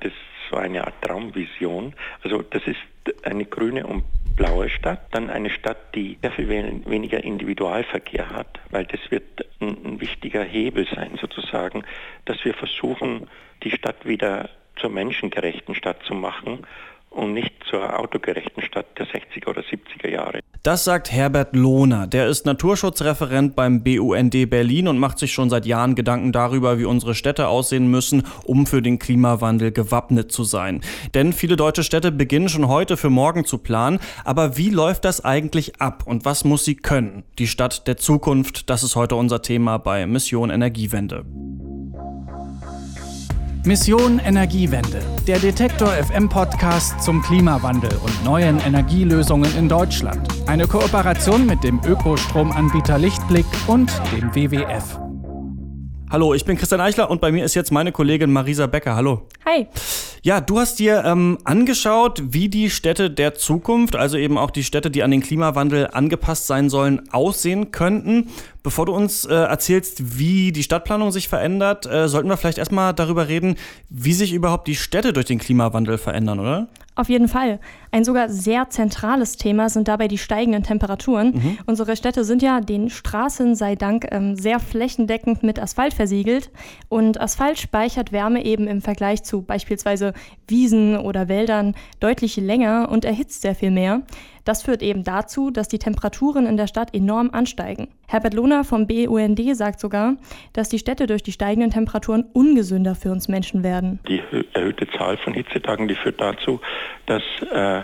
Das war eine Art Traumvision. Also das ist eine grüne und blaue Stadt, dann eine Stadt, die sehr viel weniger Individualverkehr hat, weil das wird ein, ein wichtiger Hebel sein sozusagen, dass wir versuchen, die Stadt wieder zur menschengerechten Stadt zu machen und nicht zur autogerechten Stadt der 60er oder 70er Jahre. Das sagt Herbert Lohner. Der ist Naturschutzreferent beim BUND Berlin und macht sich schon seit Jahren Gedanken darüber, wie unsere Städte aussehen müssen, um für den Klimawandel gewappnet zu sein. Denn viele deutsche Städte beginnen schon heute für morgen zu planen. Aber wie läuft das eigentlich ab und was muss sie können? Die Stadt der Zukunft, das ist heute unser Thema bei Mission Energiewende. Mission Energiewende, der Detektor FM Podcast zum Klimawandel und neuen Energielösungen in Deutschland. Eine Kooperation mit dem Ökostromanbieter Lichtblick und dem WWF. Hallo, ich bin Christian Eichler und bei mir ist jetzt meine Kollegin Marisa Becker. Hallo. Hi. Ja, du hast dir ähm, angeschaut, wie die Städte der Zukunft, also eben auch die Städte, die an den Klimawandel angepasst sein sollen, aussehen könnten. Bevor du uns äh, erzählst, wie die Stadtplanung sich verändert, äh, sollten wir vielleicht erstmal darüber reden, wie sich überhaupt die Städte durch den Klimawandel verändern, oder? Auf jeden Fall. Ein sogar sehr zentrales Thema sind dabei die steigenden Temperaturen. Mhm. Unsere Städte sind ja den Straßen sei Dank ähm, sehr flächendeckend mit Asphalt versiegelt. Und Asphalt speichert Wärme eben im Vergleich zu beispielsweise Wiesen oder Wäldern deutlich länger und erhitzt sehr viel mehr. Das führt eben dazu, dass die Temperaturen in der Stadt enorm ansteigen. Herbert Lohner vom BUND sagt sogar, dass die Städte durch die steigenden Temperaturen ungesünder für uns Menschen werden. Die erhöhte Zahl von Hitzetagen, die führt dazu, dass äh,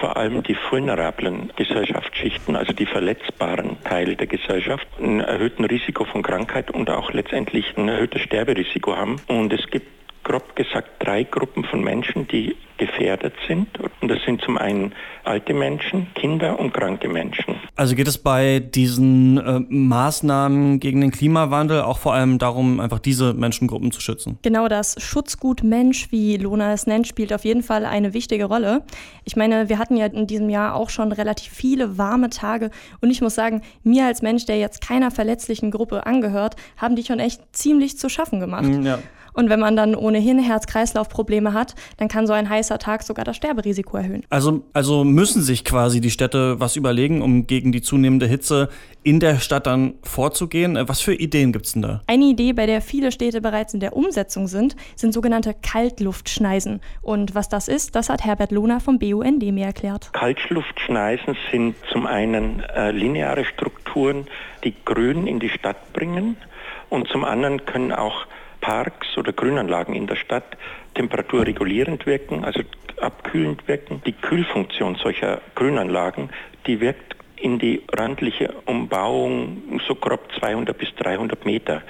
vor allem die vulnerablen Gesellschaftsschichten, also die verletzbaren Teile der Gesellschaft, ein erhöhten Risiko von Krankheit und auch letztendlich ein erhöhtes Sterberisiko haben. Und es gibt grob gesagt drei Gruppen von Menschen, die gefährdet sind. Und das sind zum einen alte Menschen, Kinder und kranke Menschen. Also geht es bei diesen äh, Maßnahmen gegen den Klimawandel auch vor allem darum, einfach diese Menschengruppen zu schützen? Genau das Schutzgut Mensch, wie Lona es nennt, spielt auf jeden Fall eine wichtige Rolle. Ich meine, wir hatten ja in diesem Jahr auch schon relativ viele warme Tage und ich muss sagen, mir als Mensch, der jetzt keiner verletzlichen Gruppe angehört, haben die schon echt ziemlich zu schaffen gemacht. Ja. Und wenn man dann ohnehin Herz-Kreislauf-Probleme hat, dann kann so ein heißer Tag sogar das Sterberisiko erhöhen. Also, also müssen sich quasi die Städte was überlegen, um gegen die zunehmende Hitze in der Stadt dann vorzugehen. Was für Ideen gibt es denn da? Eine Idee, bei der viele Städte bereits in der Umsetzung sind, sind sogenannte Kaltluftschneisen. Und was das ist, das hat Herbert Lohner vom BUND mir erklärt. Kaltluftschneisen sind zum einen äh, lineare Strukturen, die Grün in die Stadt bringen und zum anderen können auch Parks oder Grünanlagen in der Stadt temperaturregulierend wirken, also abkühlend wirken. Die Kühlfunktion solcher Grünanlagen, die wirkt in die randliche Umbauung so grob 200 bis 300 Meter.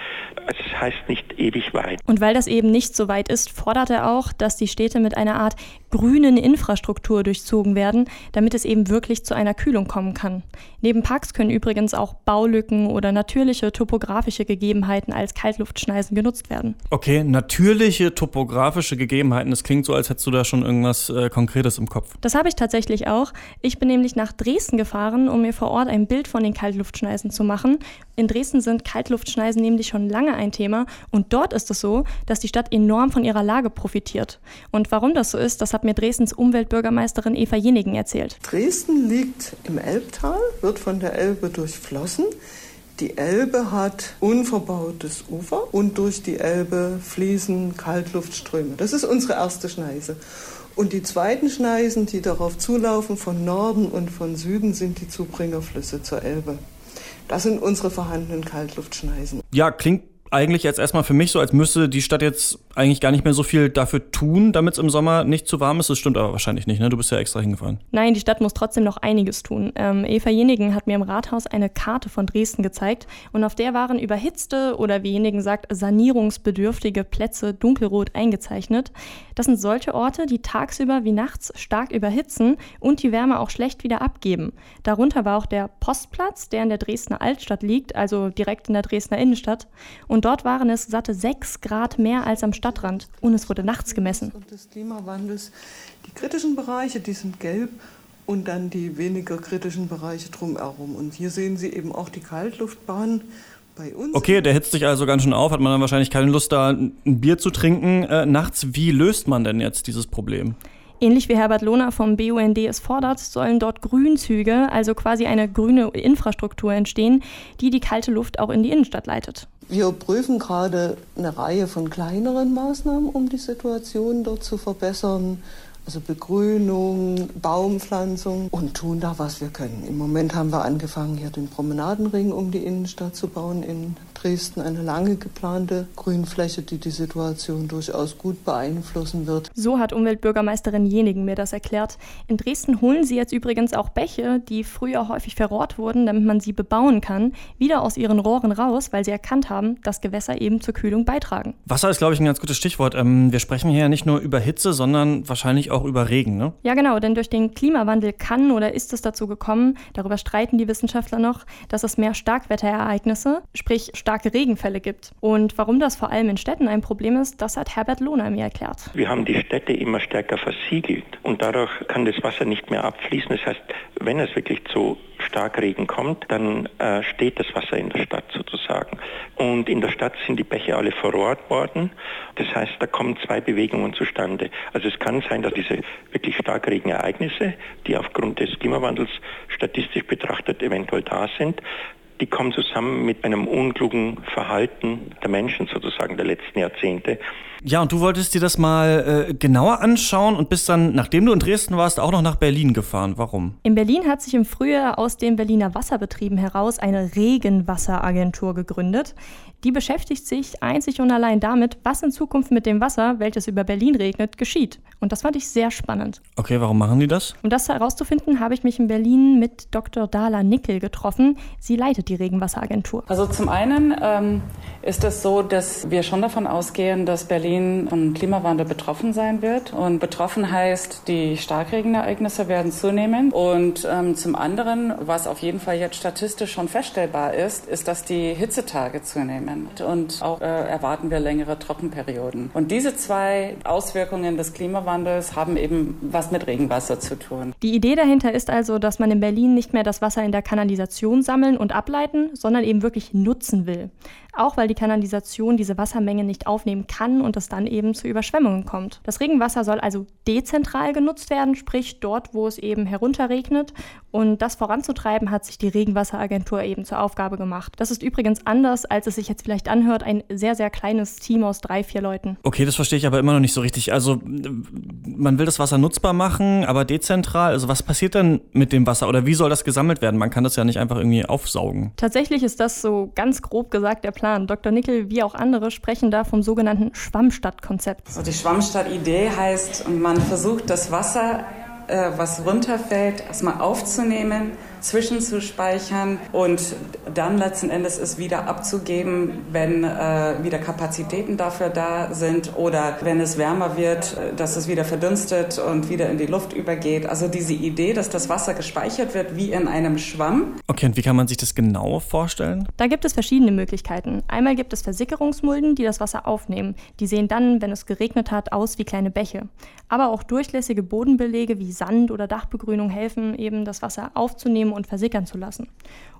Also es heißt nicht ewig weit. Und weil das eben nicht so weit ist, fordert er auch, dass die Städte mit einer Art grünen Infrastruktur durchzogen werden, damit es eben wirklich zu einer Kühlung kommen kann. Neben Parks können übrigens auch Baulücken oder natürliche topografische Gegebenheiten als Kaltluftschneisen genutzt werden. Okay, natürliche topografische Gegebenheiten. Das klingt so, als hättest du da schon irgendwas äh, Konkretes im Kopf. Das habe ich tatsächlich auch. Ich bin nämlich nach Dresden gefahren, um mir vor Ort ein Bild von den Kaltluftschneisen zu machen. In Dresden sind Kaltluftschneisen nämlich schon lange ein Thema und dort ist es so, dass die Stadt enorm von ihrer Lage profitiert. Und warum das so ist, das hat mir Dresdens Umweltbürgermeisterin Eva Jenigen erzählt. Dresden liegt im Elbtal, wird von der Elbe durchflossen. Die Elbe hat unverbautes Ufer und durch die Elbe fließen Kaltluftströme. Das ist unsere erste Schneise. Und die zweiten Schneisen, die darauf zulaufen, von Norden und von Süden, sind die Zubringerflüsse zur Elbe. Das sind unsere vorhandenen Kaltluftschneisen. Ja, klingt eigentlich jetzt erstmal für mich so, als müsste die Stadt jetzt eigentlich gar nicht mehr so viel dafür tun, damit es im Sommer nicht zu warm ist. Das stimmt aber wahrscheinlich nicht, ne? Du bist ja extra hingefahren. Nein, die Stadt muss trotzdem noch einiges tun. Ähm, Eva Jenigen hat mir im Rathaus eine Karte von Dresden gezeigt und auf der waren überhitzte oder wie Jenigen sagt, sanierungsbedürftige Plätze dunkelrot eingezeichnet. Das sind solche Orte, die tagsüber wie nachts stark überhitzen und die Wärme auch schlecht wieder abgeben. Darunter war auch der Postplatz, der in der Dresdner Altstadt liegt, also direkt in der Dresdner Innenstadt. Und dort waren es satte 6 Grad mehr als am Stadtrand und es wurde nachts gemessen. Und des Klimawandels. Die kritischen Bereiche, die sind gelb und dann die weniger kritischen Bereiche drumherum. Und hier sehen Sie eben auch die Kaltluftbahn Bei uns okay, der hitzt sich also ganz schön auf, hat man dann wahrscheinlich keine Lust, da ein Bier zu trinken äh, nachts. Wie löst man denn jetzt dieses Problem? Ähnlich wie Herbert Lohner vom BUND es fordert, sollen dort Grünzüge, also quasi eine grüne Infrastruktur entstehen, die die kalte Luft auch in die Innenstadt leitet. Wir prüfen gerade eine Reihe von kleineren Maßnahmen, um die Situation dort zu verbessern. Also Begrünung, Baumpflanzung und tun da, was wir können. Im Moment haben wir angefangen, hier den Promenadenring um die Innenstadt zu bauen in Dresden eine lange geplante Grünfläche, die die Situation durchaus gut beeinflussen wird. So hat Umweltbürgermeisterin Jenigen mir das erklärt. In Dresden holen sie jetzt übrigens auch Bäche, die früher häufig verrohrt wurden, damit man sie bebauen kann, wieder aus ihren Rohren raus, weil sie erkannt haben, dass Gewässer eben zur Kühlung beitragen. Wasser ist, glaube ich, ein ganz gutes Stichwort. Ähm, wir sprechen hier ja nicht nur über Hitze, sondern wahrscheinlich auch über Regen, ne? Ja, genau, denn durch den Klimawandel kann oder ist es dazu gekommen, darüber streiten die Wissenschaftler noch, dass es mehr Starkwetterereignisse, sprich stark starke Regenfälle gibt. Und warum das vor allem in Städten ein Problem ist, das hat Herbert Lohner mir erklärt. Wir haben die Städte immer stärker versiegelt und dadurch kann das Wasser nicht mehr abfließen. Das heißt, wenn es wirklich zu Starkregen kommt, dann äh, steht das Wasser in der Stadt sozusagen. Und in der Stadt sind die Bäche alle verrohrt worden. Das heißt, da kommen zwei Bewegungen zustande. Also es kann sein, dass diese wirklich Starkregenereignisse, die aufgrund des Klimawandels statistisch betrachtet eventuell da sind, die kommen zusammen mit einem unklugen Verhalten der Menschen sozusagen der letzten Jahrzehnte. Ja, und du wolltest dir das mal äh, genauer anschauen und bist dann, nachdem du in Dresden warst, auch noch nach Berlin gefahren. Warum? In Berlin hat sich im Frühjahr aus den Berliner Wasserbetrieben heraus eine Regenwasseragentur gegründet. Die beschäftigt sich einzig und allein damit, was in Zukunft mit dem Wasser, welches über Berlin regnet, geschieht. Und das fand ich sehr spannend. Okay, warum machen die das? Um das herauszufinden, habe ich mich in Berlin mit Dr. Dala Nickel getroffen. Sie leitet die Regenwasseragentur. Also zum einen ähm, ist es so, dass wir schon davon ausgehen, dass Berlin von Klimawandel betroffen sein wird. Und betroffen heißt, die Starkregenereignisse werden zunehmen. Und ähm, zum anderen, was auf jeden Fall jetzt statistisch schon feststellbar ist, ist, dass die Hitzetage zunehmen zunehmen. Und auch äh, erwarten wir längere Trockenperioden. Und diese zwei Auswirkungen des Klimawandels haben eben was mit Regenwasser zu tun. Die Idee dahinter ist also, dass man in Berlin nicht mehr das Wasser in der Kanalisation sammeln und ableiten, sondern eben wirklich nutzen will auch weil die Kanalisation diese Wassermenge nicht aufnehmen kann und es dann eben zu Überschwemmungen kommt. Das Regenwasser soll also dezentral genutzt werden, sprich dort, wo es eben herunterregnet. Und das voranzutreiben hat sich die Regenwasseragentur eben zur Aufgabe gemacht. Das ist übrigens anders, als es sich jetzt vielleicht anhört, ein sehr, sehr kleines Team aus drei, vier Leuten. Okay, das verstehe ich aber immer noch nicht so richtig. Also man will das Wasser nutzbar machen, aber dezentral. Also was passiert denn mit dem Wasser oder wie soll das gesammelt werden? Man kann das ja nicht einfach irgendwie aufsaugen. Tatsächlich ist das so ganz grob gesagt der Plan Plan. Dr. Nickel wie auch andere sprechen da vom sogenannten Schwammstadtkonzept. Also die Schwammstadt-Idee heißt, man versucht das Wasser, äh, was runterfällt, erstmal aufzunehmen zwischenzuspeichern und dann letzten Endes es wieder abzugeben, wenn äh, wieder Kapazitäten dafür da sind oder wenn es wärmer wird, äh, dass es wieder verdunstet und wieder in die Luft übergeht. Also diese Idee, dass das Wasser gespeichert wird wie in einem Schwamm. Okay, und wie kann man sich das genau vorstellen? Da gibt es verschiedene Möglichkeiten. Einmal gibt es Versickerungsmulden, die das Wasser aufnehmen. Die sehen dann, wenn es geregnet hat, aus wie kleine Bäche. Aber auch durchlässige Bodenbelege wie Sand oder Dachbegrünung helfen eben, das Wasser aufzunehmen und versickern zu lassen.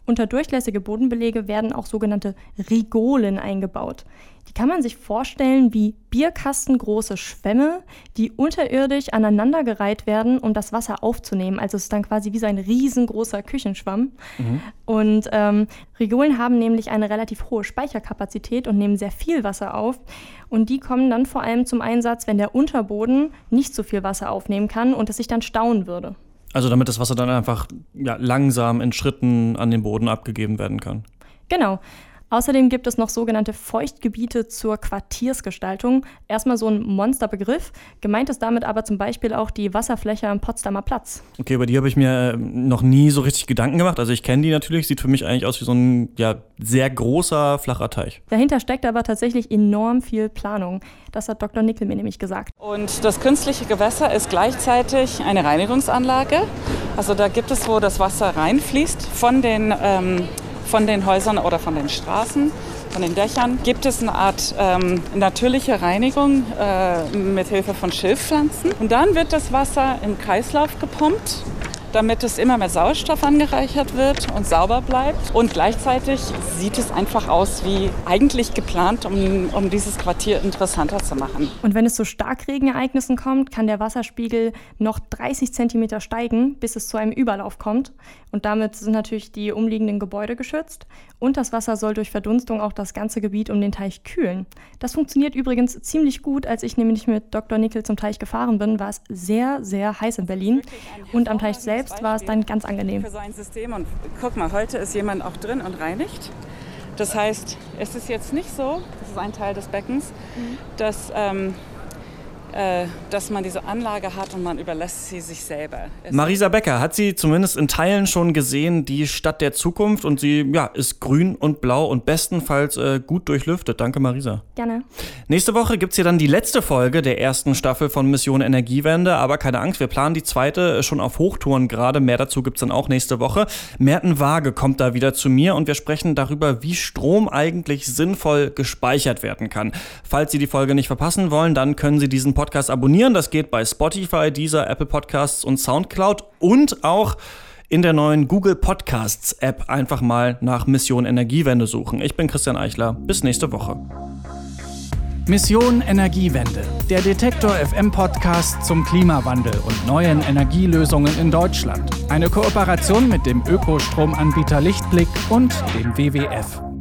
Unter durchlässige Bodenbelege werden auch sogenannte Rigolen eingebaut. Die kann man sich vorstellen wie bierkastengroße Schwämme, die unterirdisch aneinandergereiht werden, um das Wasser aufzunehmen. Also es ist dann quasi wie so ein riesengroßer Küchenschwamm. Mhm. Und ähm, Rigolen haben nämlich eine relativ hohe Speicherkapazität und nehmen sehr viel Wasser auf. Und die kommen dann vor allem zum Einsatz, wenn der Unterboden nicht so viel Wasser aufnehmen kann und es sich dann stauen würde. Also damit das Wasser dann einfach ja, langsam in Schritten an den Boden abgegeben werden kann. Genau. Außerdem gibt es noch sogenannte Feuchtgebiete zur Quartiersgestaltung. Erstmal so ein Monsterbegriff. Gemeint ist damit aber zum Beispiel auch die Wasserfläche am Potsdamer Platz. Okay, über die habe ich mir äh, noch nie so richtig Gedanken gemacht. Also ich kenne die natürlich, sieht für mich eigentlich aus wie so ein ja, sehr großer, flacher Teich. Dahinter steckt aber tatsächlich enorm viel Planung. Das hat Dr. Nickel mir nämlich gesagt. Und das künstliche Gewässer ist gleichzeitig eine Reinigungsanlage. Also da gibt es, wo das Wasser reinfließt von den ähm, von den Häusern oder von den Straßen, von den Dächern, gibt es eine Art ähm, natürliche Reinigung äh, mit Hilfe von Schilfpflanzen. Und dann wird das Wasser im Kreislauf gepumpt damit es immer mit Sauerstoff angereichert wird und sauber bleibt. Und gleichzeitig sieht es einfach aus wie eigentlich geplant, um, um dieses Quartier interessanter zu machen. Und wenn es zu Starkregenereignissen kommt, kann der Wasserspiegel noch 30 Zentimeter steigen, bis es zu einem Überlauf kommt. Und damit sind natürlich die umliegenden Gebäude geschützt. Und das Wasser soll durch Verdunstung auch das ganze Gebiet um den Teich kühlen. Das funktioniert übrigens ziemlich gut. Als ich nämlich mit Dr. Nickel zum Teich gefahren bin, war es sehr, sehr heiß in Berlin. Und am Teich selbst war es dann ganz angenehm. Für so ein System. Und guck mal, heute ist jemand auch drin und reinigt. Das heißt, es ist jetzt nicht so, das ist ein Teil des Beckens, dass ähm, äh, dass man diese Anlage hat und man überlässt sie sich selber. Marisa Becker hat sie zumindest in Teilen schon gesehen, die Stadt der Zukunft und sie ja, ist grün und blau und bestenfalls äh, gut durchlüftet. Danke Marisa. Gerne. Nächste Woche gibt es hier dann die letzte Folge der ersten Staffel von Mission Energiewende, aber keine Angst, wir planen die zweite äh, schon auf Hochtouren gerade. Mehr dazu gibt es dann auch nächste Woche. Merten Waage kommt da wieder zu mir und wir sprechen darüber, wie Strom eigentlich sinnvoll gespeichert werden kann. Falls Sie die Folge nicht verpassen wollen, dann können Sie diesen Podcast Podcast abonnieren. Das geht bei Spotify, dieser Apple Podcasts und Soundcloud und auch in der neuen Google Podcasts App einfach mal nach Mission Energiewende suchen. Ich bin Christian Eichler. Bis nächste Woche. Mission Energiewende, der Detektor FM Podcast zum Klimawandel und neuen Energielösungen in Deutschland. Eine Kooperation mit dem Ökostromanbieter Lichtblick und dem WWF.